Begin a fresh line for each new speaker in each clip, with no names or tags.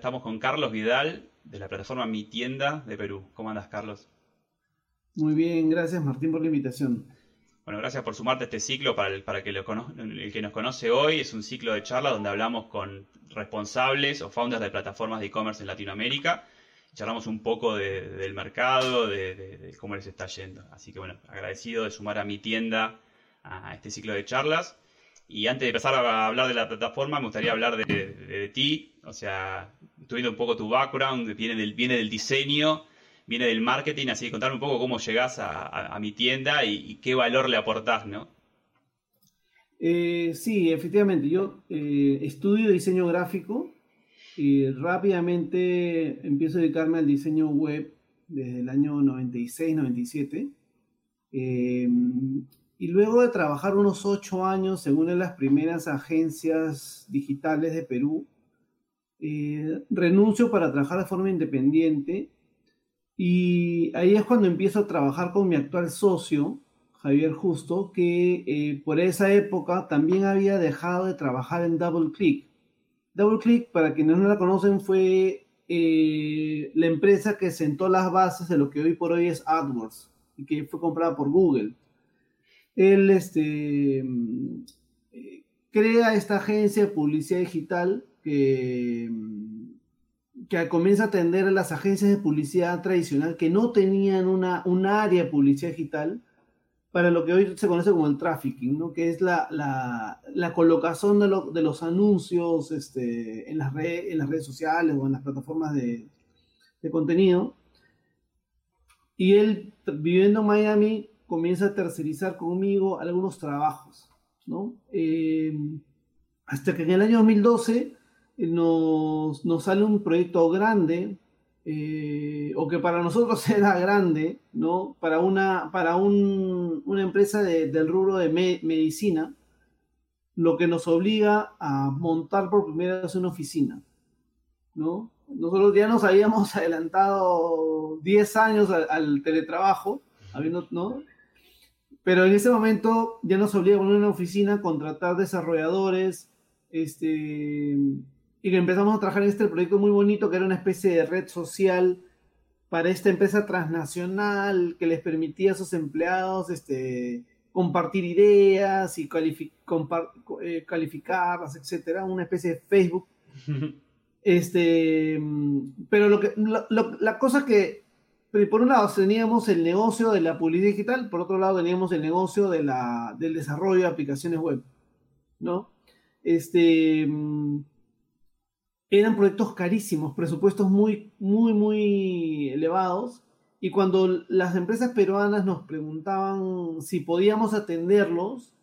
Estamos con Carlos Vidal, de la plataforma Mi Tienda de Perú. ¿Cómo andas, Carlos?
Muy bien, gracias Martín por la invitación.
Bueno, gracias por sumarte a este ciclo. Para, el, para que lo el que nos conoce hoy, es un ciclo de charla donde hablamos con responsables o founders de plataformas de e-commerce en Latinoamérica. Charlamos un poco del mercado, de, de, cómo les está yendo. Así que bueno, agradecido de sumar a mi tienda a este ciclo de charlas. Y antes de empezar a hablar de la plataforma, me gustaría hablar de, ti. O sea, estoy viendo un poco tu background, viene del, viene del diseño, viene del marketing, así que contarme un poco cómo llegás a, mi tienda y, qué valor le aportás, ¿no?
Eh, sí, efectivamente, yo eh, estudio diseño gráfico y rápidamente empiezo a dedicarme al diseño web desde el año 96, 97. Eh, y luego de trabajar unos ocho años en una de las primeras agencias digitales de Perú, eh, renuncio para trabajar de forma independiente. Y ahí es cuando empiezo a trabajar con mi actual socio, Javier Justo, que eh, por esa época también había dejado de trabajar en DoubleClick. DoubleClick, para quienes no la conocen, fue eh, la empresa que sentó las bases de lo que hoy por hoy es AdWords y que fue comprada por Google él este, mm, eh, crea esta agencia de publicidad digital que, mm, que comienza a atender a las agencias de publicidad tradicional que no tenían una, un área de publicidad digital para lo que hoy se conoce como el trafficking, ¿no? que es la, la, colocación de, de, los anuncios este, en, las en las redes sociales o en las plataformas de, de contenido. Y él, viviendo en Miami, comienza a tercerizar conmigo algunos trabajos, ¿no? Eh, hasta que en el año 2012 eh, nos, sale un proyecto grande, eh, o que para nosotros era grande, ¿no? Para una, para una empresa del rubro de medicina, lo que nos obliga a montar por primera vez una oficina, ¿no? Nosotros ya nos habíamos adelantado 10 años al, teletrabajo, habiendo, ¿no? Pero en ese momento ya nos obliga a poner una oficina, contratar desarrolladores, este, y que empezamos a trabajar en este proyecto muy bonito que era una especie de red social para esta empresa transnacional que les permitía a sus empleados este, compartir ideas y eh, calificarlas, etcétera, una especie de Facebook. este, pero lo que, la cosa que por un lado teníamos el negocio de la publicidad digital, por otro lado teníamos el negocio de la, del desarrollo de aplicaciones web, ¿no? Este, mm, eran proyectos carísimos, presupuestos muy, muy, muy elevados, y cuando las empresas peruanas nos preguntaban si podíamos atenderlos,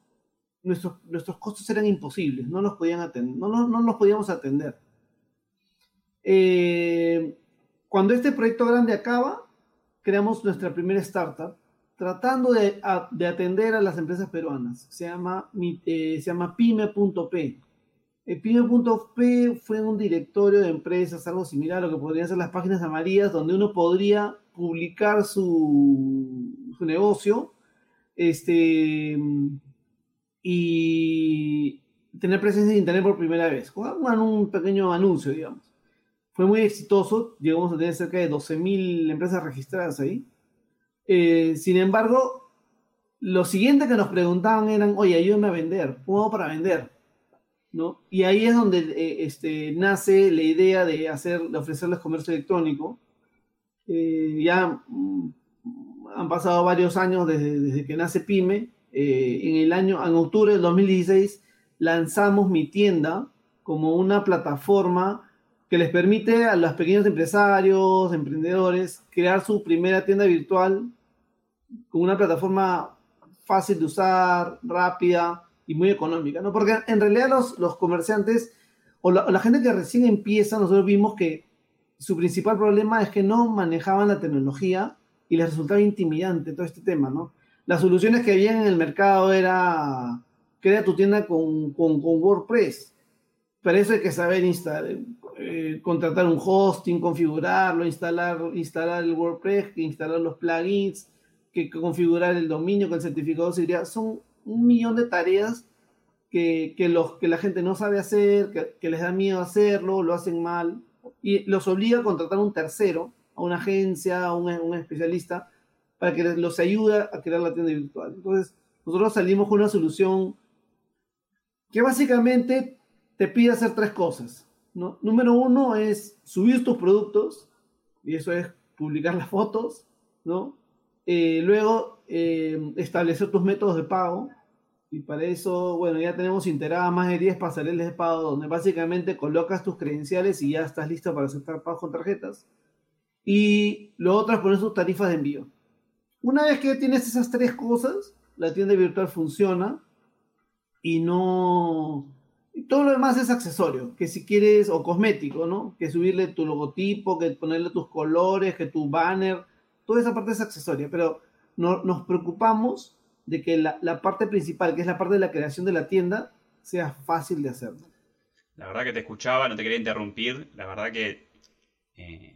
nuestros, nuestros costos eran imposibles, no los podían atender, no, no, no los podíamos atender. Eh, cuando este proyecto grande acaba, creamos nuestra primera startup tratando de, atender a las empresas peruanas. Se llama, eh, pyme.p. Pyme.p fue un directorio de empresas, algo similar a lo que podrían ser las páginas amarillas, donde uno podría publicar su, negocio este, y tener presencia en Internet por primera vez, con un pequeño anuncio, digamos fue muy exitoso, llegamos a tener cerca de 12.000 empresas registradas ahí. Eh, sin embargo, lo siguiente que nos preguntaban eran, oye, ayúdame a vender, ¿cómo para vender? ¿No? Y ahí es donde eh, este, nace la idea de, hacer, de ofrecerles comercio electrónico. Eh, ya mm, han pasado varios años desde, desde que nace Pyme. en el año, en octubre del 2016, lanzamos mi tienda como una plataforma que les permite a los pequeños empresarios, emprendedores, crear su primera tienda virtual con una plataforma fácil de usar, rápida y muy económica, ¿no? Porque en realidad los, los comerciantes o la, gente que recién empieza, nosotros vimos que su principal problema es que no manejaban la tecnología y les resultaba intimidante todo este tema, ¿no? Las soluciones que había en el mercado era crea tu tienda con, con, WordPress. Para eso hay que saber instalar, eh, contratar un hosting, configurarlo, instalar, instalar el WordPress, instalar los plugins, que, configurar el dominio con el certificado de seguridad. Son un millón de tareas que, que, los, que la gente no sabe hacer, que, que, les da miedo hacerlo, lo hacen mal, y los obliga a contratar un tercero, a una agencia, a un, un especialista, para que los ayude a crear la tienda virtual. Entonces, nosotros salimos con una solución que básicamente te pide hacer tres cosas. ¿No? Número uno es subir tus productos, y eso es publicar las fotos, ¿no? Eh, luego, eh, establecer tus métodos de pago, y para eso, bueno, ya tenemos integradas más de 10 pasarelas de pago donde básicamente colocas tus credenciales y ya estás listo para aceptar pagos con tarjetas. Y lo otro es poner tus tarifas de envío. Una vez que tienes esas tres cosas, la tienda virtual funciona y no... todo lo demás es accesorio, que si quieres, o cosmético, ¿no? Que subirle tu logotipo, que ponerle tus colores, que tu banner, toda esa parte es accesoria, pero no, nos preocupamos de que la, la, parte principal, que es la parte de la creación de la tienda, sea fácil de hacer.
La verdad que te escuchaba, no te quería interrumpir, la verdad que eh,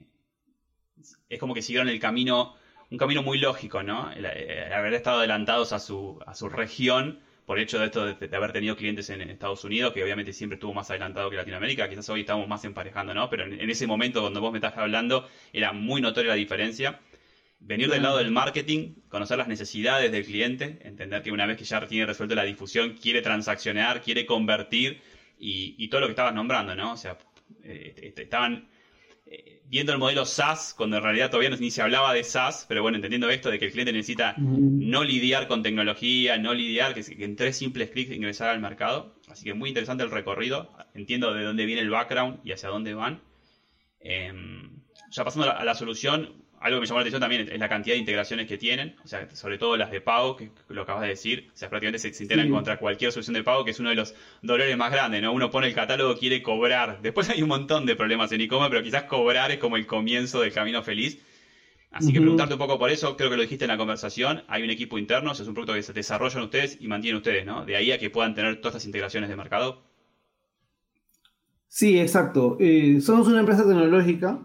es como que siguieron el camino, un camino muy lógico, ¿no? El, haber estado adelantados a su, a su región por el hecho de esto de, haber tenido clientes en, Estados Unidos, que obviamente siempre estuvo más adelantado que Latinoamérica, quizás hoy estamos más emparejando, ¿no? Pero en, ese momento cuando vos me estás hablando era muy notoria la diferencia venir del lado del marketing, conocer las necesidades del cliente, entender que una vez que ya tiene resuelto la difusión, quiere transaccionar, quiere convertir y, todo lo que estabas nombrando, ¿no? O sea, eh, estaban eh, viendo el modelo SaaS, cuando en realidad todavía ni se hablaba de SaaS, pero bueno, entendiendo esto de que el cliente necesita no lidiar con tecnología, no lidiar, que, en tres simples clics ingresar al mercado. Así que muy interesante el recorrido, entiendo de dónde viene el background y hacia dónde van. Em, ya pasando a la solución, algo que me llamó la atención también es la cantidad de integraciones que tienen, o sea, sobre todo las de pago, que lo acabas de decir, o sea, prácticamente se, integran contra cualquier solución de pago, que es uno de los dolores más grandes, ¿no? Uno pone el catálogo, quiere cobrar. Después hay un montón de problemas en e-commerce, pero quizás cobrar es como el comienzo del camino feliz. Así que preguntarte un poco por eso, creo que lo dijiste en la conversación, hay un equipo interno, o sea, es un producto que se desarrollan ustedes y mantienen ustedes, ¿no? De ahí a que puedan tener todas estas integraciones de mercado.
Sí, exacto. Eh, somos una empresa tecnológica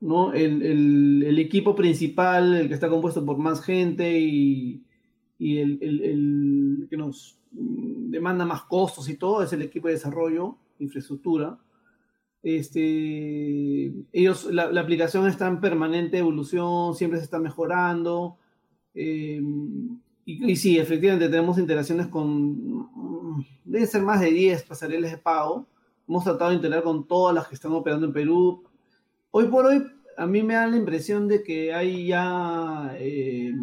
¿no? El, equipo principal, el que está compuesto por más gente y, el, que nos demanda más costos y todo, es el equipo de desarrollo, infraestructura. Este, ellos, la, aplicación está en permanente evolución, siempre se está mejorando. Eh, y, y, sí, efectivamente tenemos interacciones con, deben ser más de 10 pasarelas de pago. Hemos tratado de integrar con todas las que están operando en Perú, hoy por hoy a mí me da la impresión de que hay ya eh,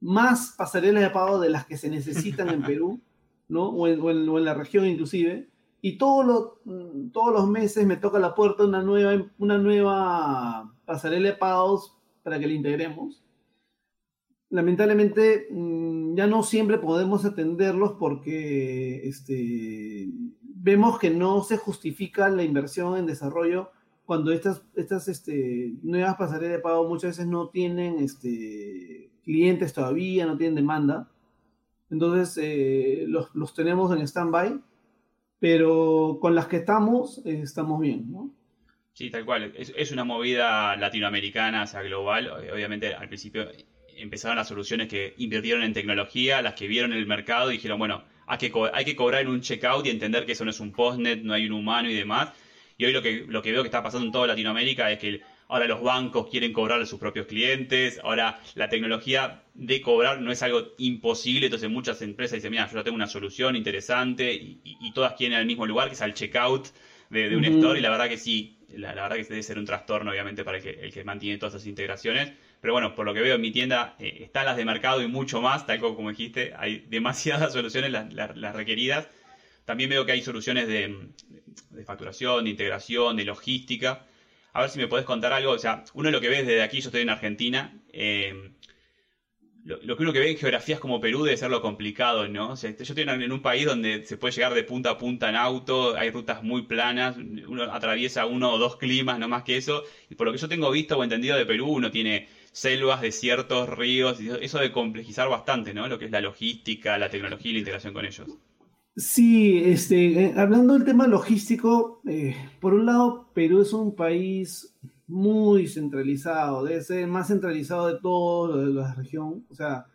más pasarelas de pago de las que se necesitan en Perú, ¿no? O en, la región inclusive. Y todos los meses me toca la puerta una nueva, una nueva pasarela de pagos para que la integremos. Lamentablemente mm, ya no siempre podemos atenderlos porque este, vemos que no se justifica la inversión en desarrollo cuando estas, estas este, nuevas pasarelas de pago muchas veces no tienen este, clientes todavía, no tienen demanda. Entonces eh, los, los, tenemos en stand-by, pero con las que estamos, eh, estamos bien, ¿no?
Sí, tal cual. Es, es, una movida latinoamericana, o sea, global. Obviamente al principio empezaron las soluciones que invirtieron en tecnología, las que vieron el mercado y dijeron, bueno, hay que, hay que cobrar en un checkout y entender que eso no es un postnet, no hay un humano y demás y hoy lo que, lo que veo que está pasando en toda Latinoamérica es que ahora los bancos quieren cobrar a sus propios clientes, ahora la tecnología de cobrar no es algo imposible, entonces muchas empresas dicen, mira, yo ya tengo una solución interesante y, todas quieren al mismo lugar, que es al checkout de, un store, y la verdad que sí, la, verdad que debe ser un trastorno obviamente para el que, el que mantiene todas esas integraciones. Pero bueno, por lo que veo en mi tienda eh, están las de mercado y mucho más, tal como dijiste, hay demasiadas soluciones las requeridas. También veo que hay soluciones de, facturación, de integración, de logística. A ver si me podés contar algo. O sea, uno lo que ves desde aquí, yo estoy en Argentina, eh, lo, que uno que ve en geografías como Perú debe ser lo complicado, ¿no? O sea, yo estoy en un país donde se puede llegar de punta a punta en auto, hay rutas muy planas, uno atraviesa uno o dos climas, no más que eso, y por lo que yo tengo visto o entendido de Perú, uno tiene selvas, desiertos, ríos, eso de complejizar bastante, ¿no? Lo que es la logística, la tecnología y la integración con ellos.
Sí, este, eh, hablando del tema logístico, eh, por un lado, Perú es un país muy centralizado, debe ser el más centralizado de todo de la región. O sea,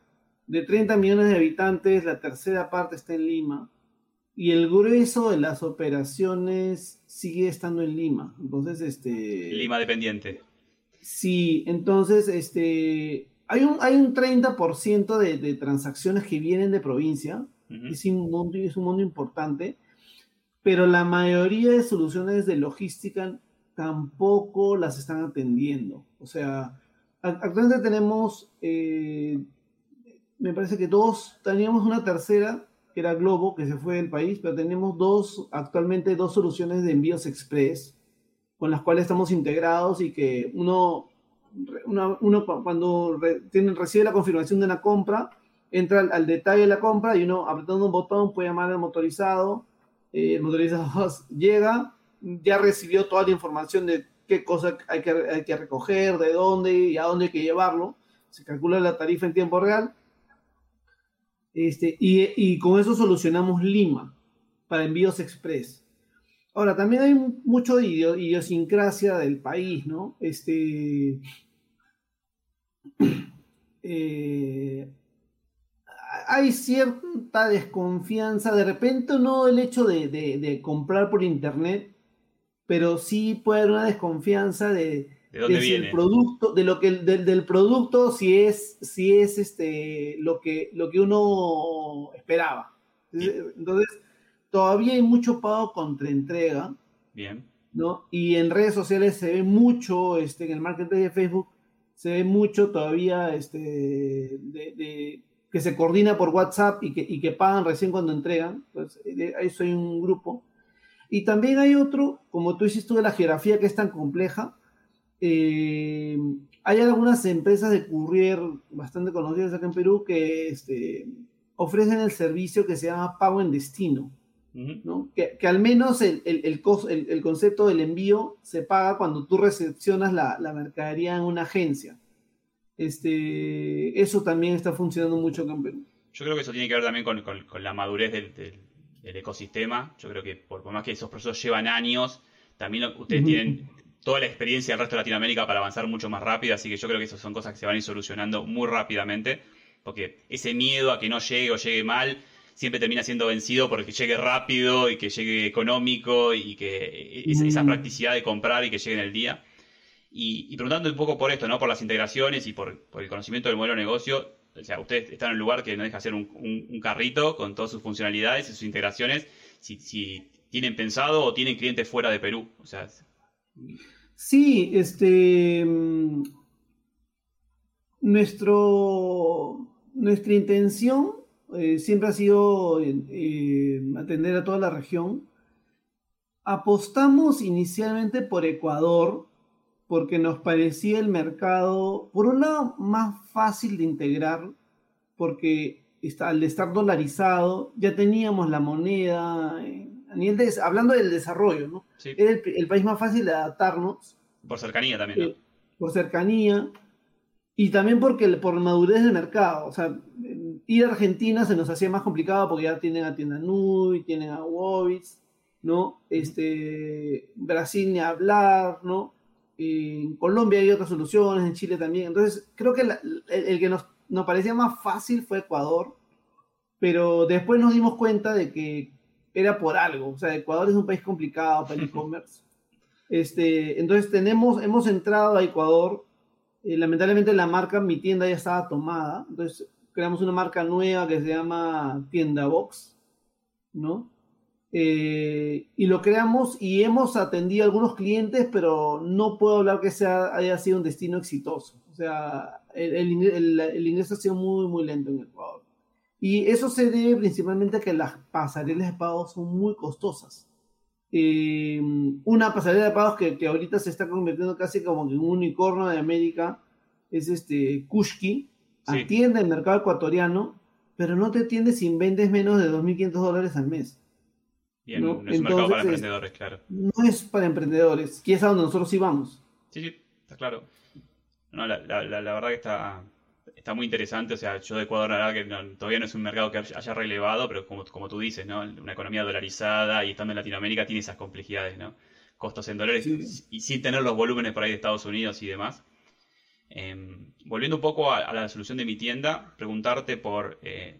de 30 millones de habitantes, la tercera parte está en Lima. Y el grueso de las operaciones sigue estando en Lima. Entonces, este.
Lima dependiente.
Sí, entonces, este. Hay un, hay un 30% de, de transacciones que vienen de provincia. Es, un es un mundo importante. Pero la mayoría de soluciones de logística tampoco las están atendiendo. O sea, actualmente tenemos, eh, me parece que dos, teníamos una tercera, que era Globo, que se fue del país, pero tenemos dos, actualmente dos soluciones de envíos express, con las cuales estamos integrados y que uno, uno cuando tiene, recibe la confirmación de una compra, entra al, detalle de la compra y uno apretando un botón puede llamar al motorizado, eh, el motorizado llega, ya recibió toda la información de qué cosa hay que, hay que recoger, de dónde y a dónde hay que llevarlo. Se calcula la tarifa en tiempo real. Este, y, y, con eso solucionamos Lima para envíos express. Ahora, también hay mucho idiosincrasia del país, ¿no? Este, eh, hay cierta desconfianza, de repente no el hecho de, de, de comprar por internet, pero sí puede haber una desconfianza de, el producto, de lo que del, producto si es, si es este lo que, lo que uno esperaba. Entonces, todavía hay mucho pago contra entrega.
Bien.
¿no? Y en redes sociales se ve mucho, este, en el marketing de Facebook, se ve mucho todavía este, de, que se coordina por WhatsApp y que, y que pagan recién cuando entregan. Pues, ahí soy un grupo y también hay otro, como tú hiciste de la geografía que es tan compleja, eh, hay algunas empresas de courier bastante conocidas acá en Perú que este, ofrecen el servicio que se llama pago en destino. ¿no? que, al menos el, el, el, concepto del envío se paga cuando tú recepcionas la, la, mercadería en una agencia. Este, eso también está funcionando mucho acá en Perú.
Yo creo que eso tiene que ver también con, con, la madurez del, el ecosistema. Yo creo que por, más que esos procesos llevan años, también ustedes tienen toda la experiencia del resto de Latinoamérica para avanzar mucho más rápido, así que yo creo que esas son cosas que se van a ir solucionando muy rápidamente, porque ese miedo a que no llegue o llegue mal siempre termina siendo vencido porque llegue rápido y que llegue económico y que esa, practicidad de comprar y que llegue en el día. Y, preguntando un poco por esto, ¿no? Por las integraciones y por, por el conocimiento del modelo de negocio, o sea, usted está en un lugar que no deja ser un, un, carrito con todas sus funcionalidades y sus integraciones, si, tienen pensado o tienen clientes fuera de Perú. O sea,
sí, este nuestro nuestra intención eh, siempre ha sido eh, atender a toda la región. Apostamos inicialmente por Ecuador porque nos parecía el mercado, por un lado, más fácil de integrar, porque está, al estar dolarizado, ya teníamos la moneda, eh, hablando del desarrollo, ¿no? Era el, país más fácil de adaptarnos.
Por cercanía también, ¿no?
Eh, por cercanía. Y también porque por madurez del mercado. O sea, ir a Argentina se nos hacía más complicado porque ya tienen a Tienda Nui, tienen a Wobits, ¿no? Este, Brasil ni hablar, ¿no? En Colombia hay otras soluciones, en Chile también. Entonces, creo que el, que nos, nos, parecía más fácil fue Ecuador, pero después nos dimos cuenta de que era por algo. O sea, Ecuador es un país complicado para el e-commerce. Este, entonces, tenemos, hemos entrado a Ecuador. Eh, lamentablemente, la marca Mi Tienda ya estaba tomada. Entonces, creamos una marca nueva que se llama Tienda Box, ¿no? Eh, y lo creamos y hemos atendido a algunos clientes, pero no puedo hablar que sea, haya sido un destino exitoso. O sea, el, ingreso ha sido muy, muy lento en Ecuador. Y eso se debe principalmente a que las pasarelas de pagos son muy costosas. Eh, una pasarela de pagos que, que, ahorita se está convirtiendo casi como en un unicornio de América es este Kushki, atiende el mercado ecuatoriano, pero no te atiende si vendes menos de 2.500 dólares al mes.
Bien, ¿no? es un mercado para emprendedores, claro.
No es para emprendedores, que es a donde nosotros sí vamos.
Sí, sí, está claro. No, la, la, la, verdad que está, está muy interesante. O sea, yo de Ecuador, la verdad que todavía no es un mercado que haya relevado, pero como, como tú dices, ¿no? Una economía dolarizada y estando en Latinoamérica tiene esas complejidades, ¿no? Costos en dólares y sin tener los volúmenes por ahí de Estados Unidos y demás. Em, volviendo un poco a, la solución de mi tienda, preguntarte por. Eh,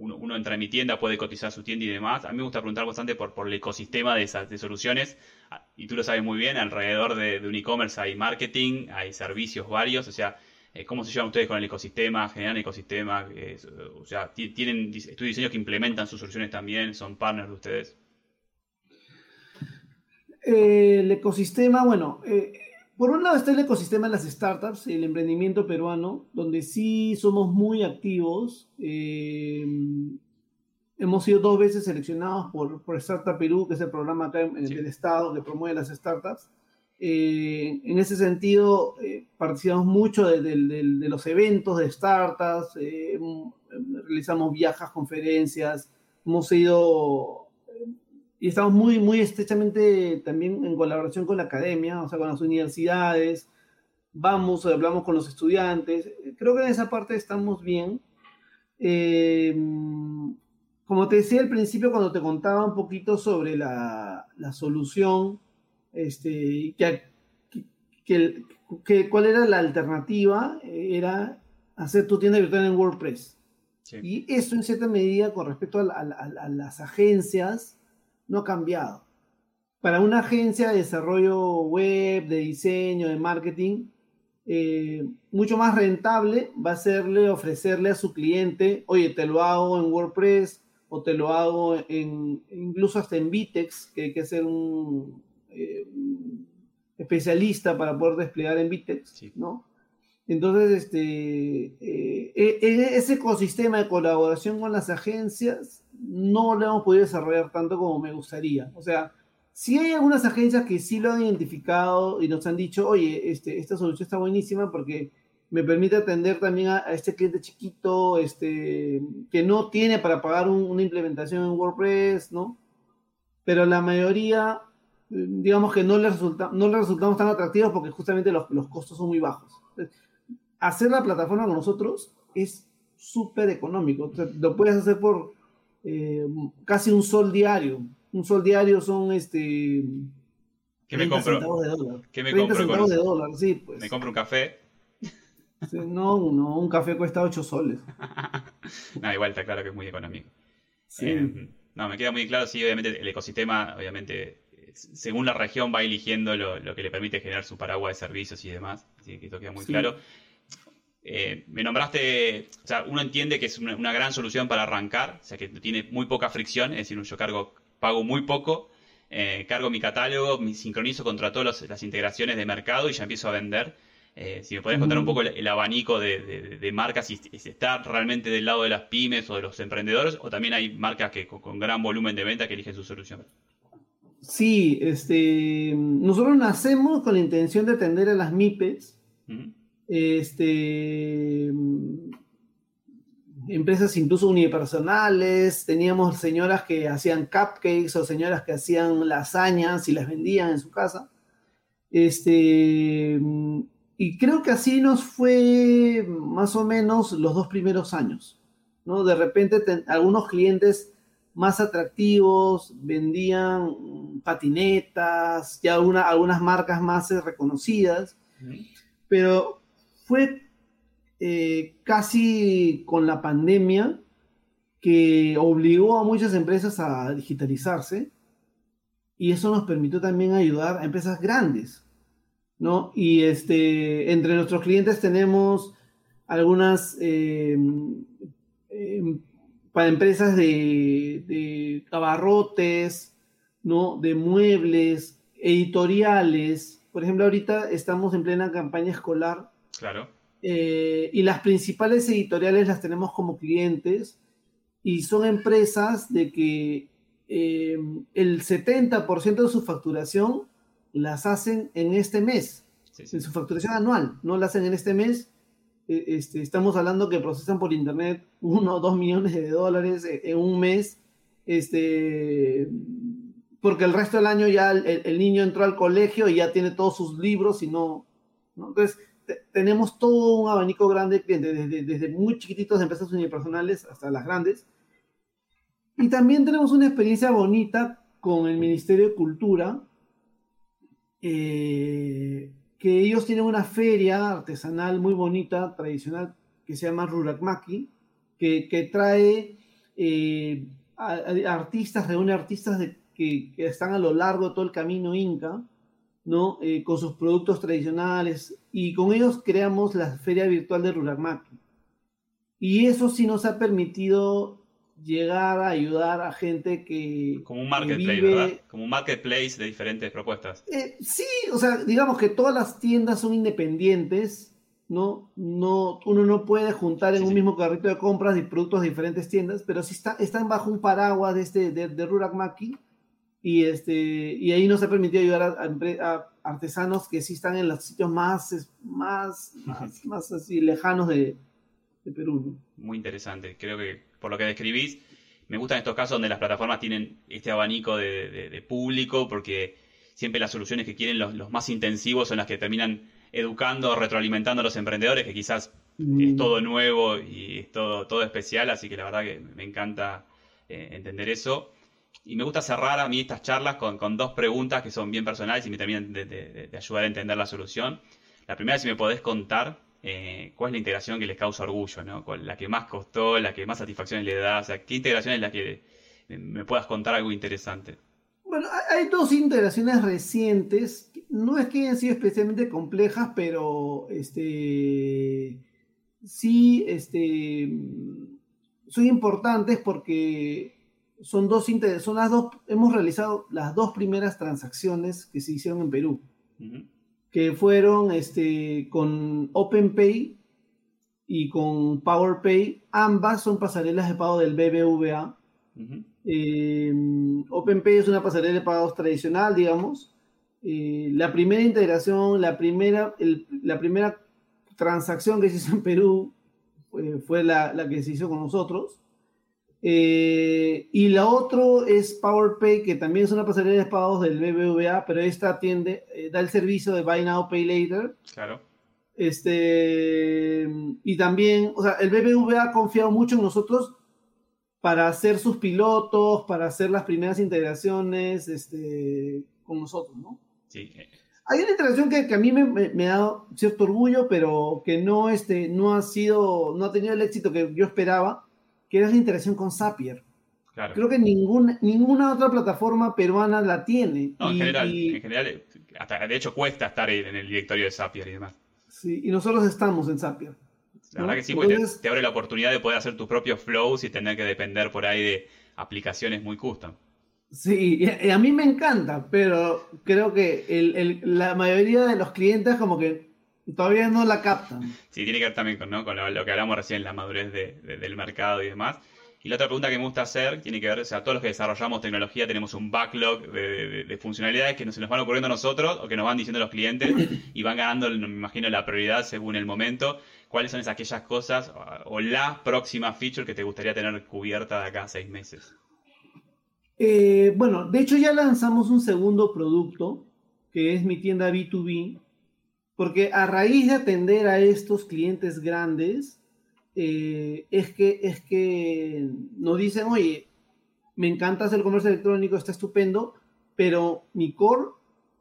uno, entra en mi tienda, puede cotizar su tienda y demás. A mí me gusta preguntar bastante por, por el ecosistema de, esas, de soluciones. Ah, y tú lo sabes muy bien, alrededor de, un e-commerce hay marketing, hay servicios varios. O sea, eh, ¿cómo se llevan ustedes con el ecosistema? ¿Generan ecosistema? o sea, ¿tienen estudios diseños que implementan sus soluciones también? ¿Son partners de ustedes?
Eh, el ecosistema, bueno, por un lado está el ecosistema de las startups, el emprendimiento peruano, donde sí somos muy activos. Eh, hemos sido dos veces seleccionados por, por, Startup Perú, que es el programa acá en, del Estado que promueve las startups. Eh, en ese sentido, eh, participamos mucho de, de, los eventos de startups, realizamos viajes, conferencias, hemos ido y estamos muy, muy estrechamente también en colaboración con la academia, o sea, con las universidades, vamos, hablamos con los estudiantes, creo que en esa parte estamos bien. Eh, como te decía al principio, cuando te contaba un poquito sobre la, la solución, este, que, que, que, cuál era la alternativa, era hacer tu tienda virtual en WordPress. Y eso en cierta medida con respecto a, a las agencias, no ha cambiado. Para una agencia de desarrollo web, de diseño, de marketing, eh, mucho más rentable va a serle ofrecerle a su cliente, oye, te lo hago en WordPress o te lo hago en, incluso hasta en Vitex, que hay que ser un, eh, especialista para poder desplegar en Vitex, ¿no? Entonces, este, eh, e, ese ecosistema de colaboración con las agencias no lo hemos podido desarrollar tanto como me gustaría. O sea, sí hay algunas agencias que sí lo han identificado y nos han dicho, oye, este, esta solución está buenísima porque me permite atender también a, este cliente chiquito, este, que no tiene para pagar una implementación en WordPress, ¿no? Pero la mayoría, digamos que no le, resulta, no le resultamos tan atractivos porque justamente los, los costos son muy bajos. hacer la plataforma con nosotros es súper económico. lo puedes hacer por eh, casi un sol diario. Un sol diario son este.
¿Qué me compro?
Centavos de dólar.
¿Qué me compro
centavos de dólar, sí, pues.
¿Me compro un café?
no, no, un café cuesta 8 soles.
no, igual está claro que es muy económico.
Sí.
Eh, no, me queda muy claro, sí, obviamente el ecosistema, obviamente, según la región va eligiendo lo, que le permite generar su paraguas de servicios y demás. Así que esto queda muy claro. Eh, me nombraste, o sea, uno entiende que es una, gran solución para arrancar, o sea, que tiene muy poca fricción, es decir, yo cargo, pago muy poco, eh, cargo mi catálogo, me sincronizo contra todas las integraciones de mercado y ya empiezo a vender. Eh, si me podés contar un poco el, abanico de, marcas, si, está realmente del lado de las pymes o de los emprendedores, o también hay marcas que con, gran volumen de venta que eligen su solución.
Sí, este, nosotros nacemos con la intención de atender a las MIPES este, empresas incluso unipersonales, teníamos señoras que hacían cupcakes o señoras que hacían lasañas y las vendían en su casa. Este, y creo que así nos fue más o menos los dos primeros años. ¿no? De repente algunos clientes más atractivos vendían patinetas, ya algunas marcas más reconocidas, pero fue eh, casi con la pandemia que obligó a muchas empresas a digitalizarse y eso nos permitió también ayudar a empresas grandes, ¿no? Y este, entre nuestros clientes tenemos algunas em, em, para empresas de, de ¿no? De muebles, editoriales. Por ejemplo, ahorita estamos en plena campaña escolar
Claro.
Eh, y las principales editoriales las tenemos como clientes y son empresas de que eh, el 70% de su facturación las hacen en este mes, en su facturación anual, no la hacen en este mes. e, este, estamos hablando que procesan por internet uno o dos millones de dólares en un mes, este, porque el resto del año ya el, niño entró al colegio y ya tiene todos sus libros y no, entonces tenemos todo un abanico grande desde, desde muy chiquititos de empresas unipersonales hasta las grandes. Y también tenemos una experiencia bonita con el Ministerio de Cultura, eh, que ellos tienen una feria artesanal muy bonita, tradicional, que se llama Rurakmaki, que, que trae eh, artistas, reúne artistas de, que, que, están a lo largo de todo el camino inca, ¿no? Eh, con sus productos tradicionales, y con ellos creamos la feria virtual de Rurakmaki. Y eso sí nos ha permitido llegar a ayudar a gente que.
Como un marketplace, ¿verdad? Como un marketplace de diferentes propuestas.
Eh, sí, o sea, digamos que todas las tiendas son independientes, ¿no? no uno no puede juntar en un mismo carrito de compras y productos de diferentes tiendas, pero sí está, están bajo un paraguas de, este, de, de. Y, este, y ahí nos ha permitido ayudar a, artesanos que sí están en los sitios más, más, más, más así lejanos de, de Perú.
Muy interesante. Creo que por lo que describís, me gustan estos casos donde las plataformas tienen este abanico de, público, porque siempre las soluciones que quieren los, más intensivos son las que terminan educando, retroalimentando a los emprendedores, que quizás mm. es todo nuevo y es todo, todo especial, así que la verdad que me encanta eh, entender eso. Y me gusta cerrar a mí estas charlas con, dos preguntas que son bien personales y me terminan de, ayudar a entender la solución. La primera es si me podés contar eh, cuál es la integración que les causa orgullo, ¿no? La que más costó, la que más satisfacciones le da, o sea, ¿qué integración es la que me puedas contar algo interesante?
Bueno, hay dos integraciones recientes, no es que hayan sido especialmente complejas, pero este sí este, son importantes porque son dos son las dos, hemos realizado las dos primeras transacciones que se hicieron en Perú que fueron este, con OpenPay y con PowerPay. Ambas son pasarelas de pago del BBVA. Eh, OpenPay es una pasarela de pagos tradicional, digamos. Eh, la primera integración, la primera, la primera transacción que se hizo en Perú fue, la, la, que se hizo con nosotros. Eh, y la otra es PowerPay, que también es una pasarela de pagos del BBVA, pero esta atiende, eh, da el servicio de Buy Now, Pay Later.
Claro.
Este, y también, o sea, el BBVA ha confiado mucho en nosotros para hacer sus pilotos, para hacer las primeras integraciones este, con nosotros, ¿no?
Sí.
Hay una integración que, que a mí me, me, ha dado cierto orgullo, pero que no, este, no ha sido, no ha tenido el éxito que yo esperaba que era la interacción con Zapier. Creo que ninguna, ninguna otra plataforma peruana la tiene.
No, en, general, en general, hasta, de hecho cuesta estar en el directorio de Zapier y demás.
Sí, y nosotros estamos en Zapier.
La verdad que sí, porque te, abre la oportunidad de poder hacer tus propios flows y tener que depender por ahí de aplicaciones muy custom.
Sí, y a mí me encanta, pero creo que la mayoría de los clientes como que Todavía no la captan.
Sí, tiene que ver también con, lo, que hablamos recién, la madurez del mercado y demás. Y la otra pregunta que me gusta hacer tiene que ver, o sea, todos los que desarrollamos tecnología tenemos un backlog de, funcionalidades que se nos van ocurriendo a nosotros o que nos van diciendo los clientes y van ganando, me imagino, la prioridad según el momento. ¿Cuáles son esas aquellas cosas o, la próxima feature que te gustaría tener cubierta de acá a seis meses?
Eh, bueno, de hecho ya lanzamos un segundo producto que es mi tienda B2B porque a raíz de atender a estos clientes grandes, eh, es, que, es que nos dicen, oye, me encanta hacer el comercio electrónico, está estupendo, pero mi core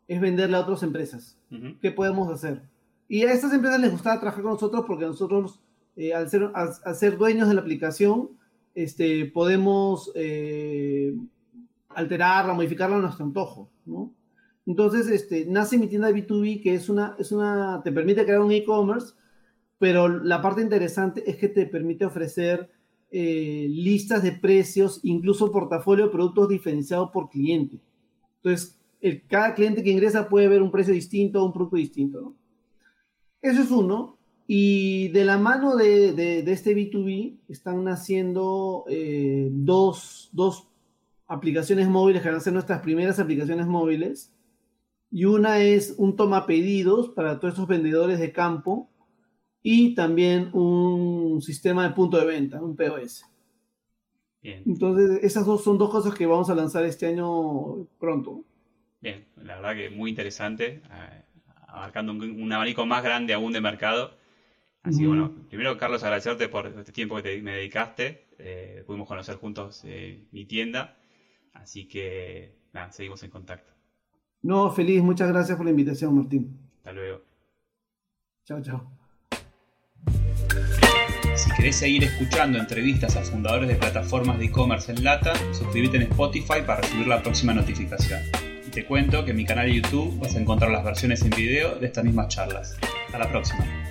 es venderle a otras empresas. ¿Qué podemos hacer? Y a estas empresas les gustaba trabajar con nosotros porque nosotros, eh, al, ser, al, ser dueños de la aplicación, este, podemos eh, alterarla, modificarla a nuestro antojo, ¿no? Entonces, este, nace mi tienda B2B, que es una, es una, te permite crear un e-commerce, pero la parte interesante es que te permite ofrecer eh, listas de precios, incluso portafolio de productos diferenciados por cliente. Entonces, el, cada cliente que ingresa puede ver un precio distinto, un producto distinto. ¿no? Eso es uno. Y de la mano de, de, este B2B están naciendo eh, dos, dos aplicaciones móviles que van a ser nuestras primeras aplicaciones móviles y una es un toma pedidos para todos estos vendedores de campo y también un sistema de punto de venta, un POS.
Bien.
Entonces, esas dos son dos cosas que vamos a lanzar este año pronto.
Bien, la verdad que muy interesante, eh, abarcando un, un abanico más grande aún de mercado. Así que bueno, primero Carlos, agradecerte por este tiempo que te- me dedicaste. Eh, pudimos conocer juntos eh, mi tienda. Así que nada, seguimos en contacto.
No, feliz, muchas gracias por la invitación, Martín.
Hasta luego.
Chao, chao.
Si querés seguir escuchando entrevistas a fundadores de plataformas de e-commerce en Lata, suscríbete en Spotify para recibir la próxima notificación. Y te cuento que en mi canal de YouTube vas a encontrar las versiones en video de estas mismas charlas. Hasta la próxima.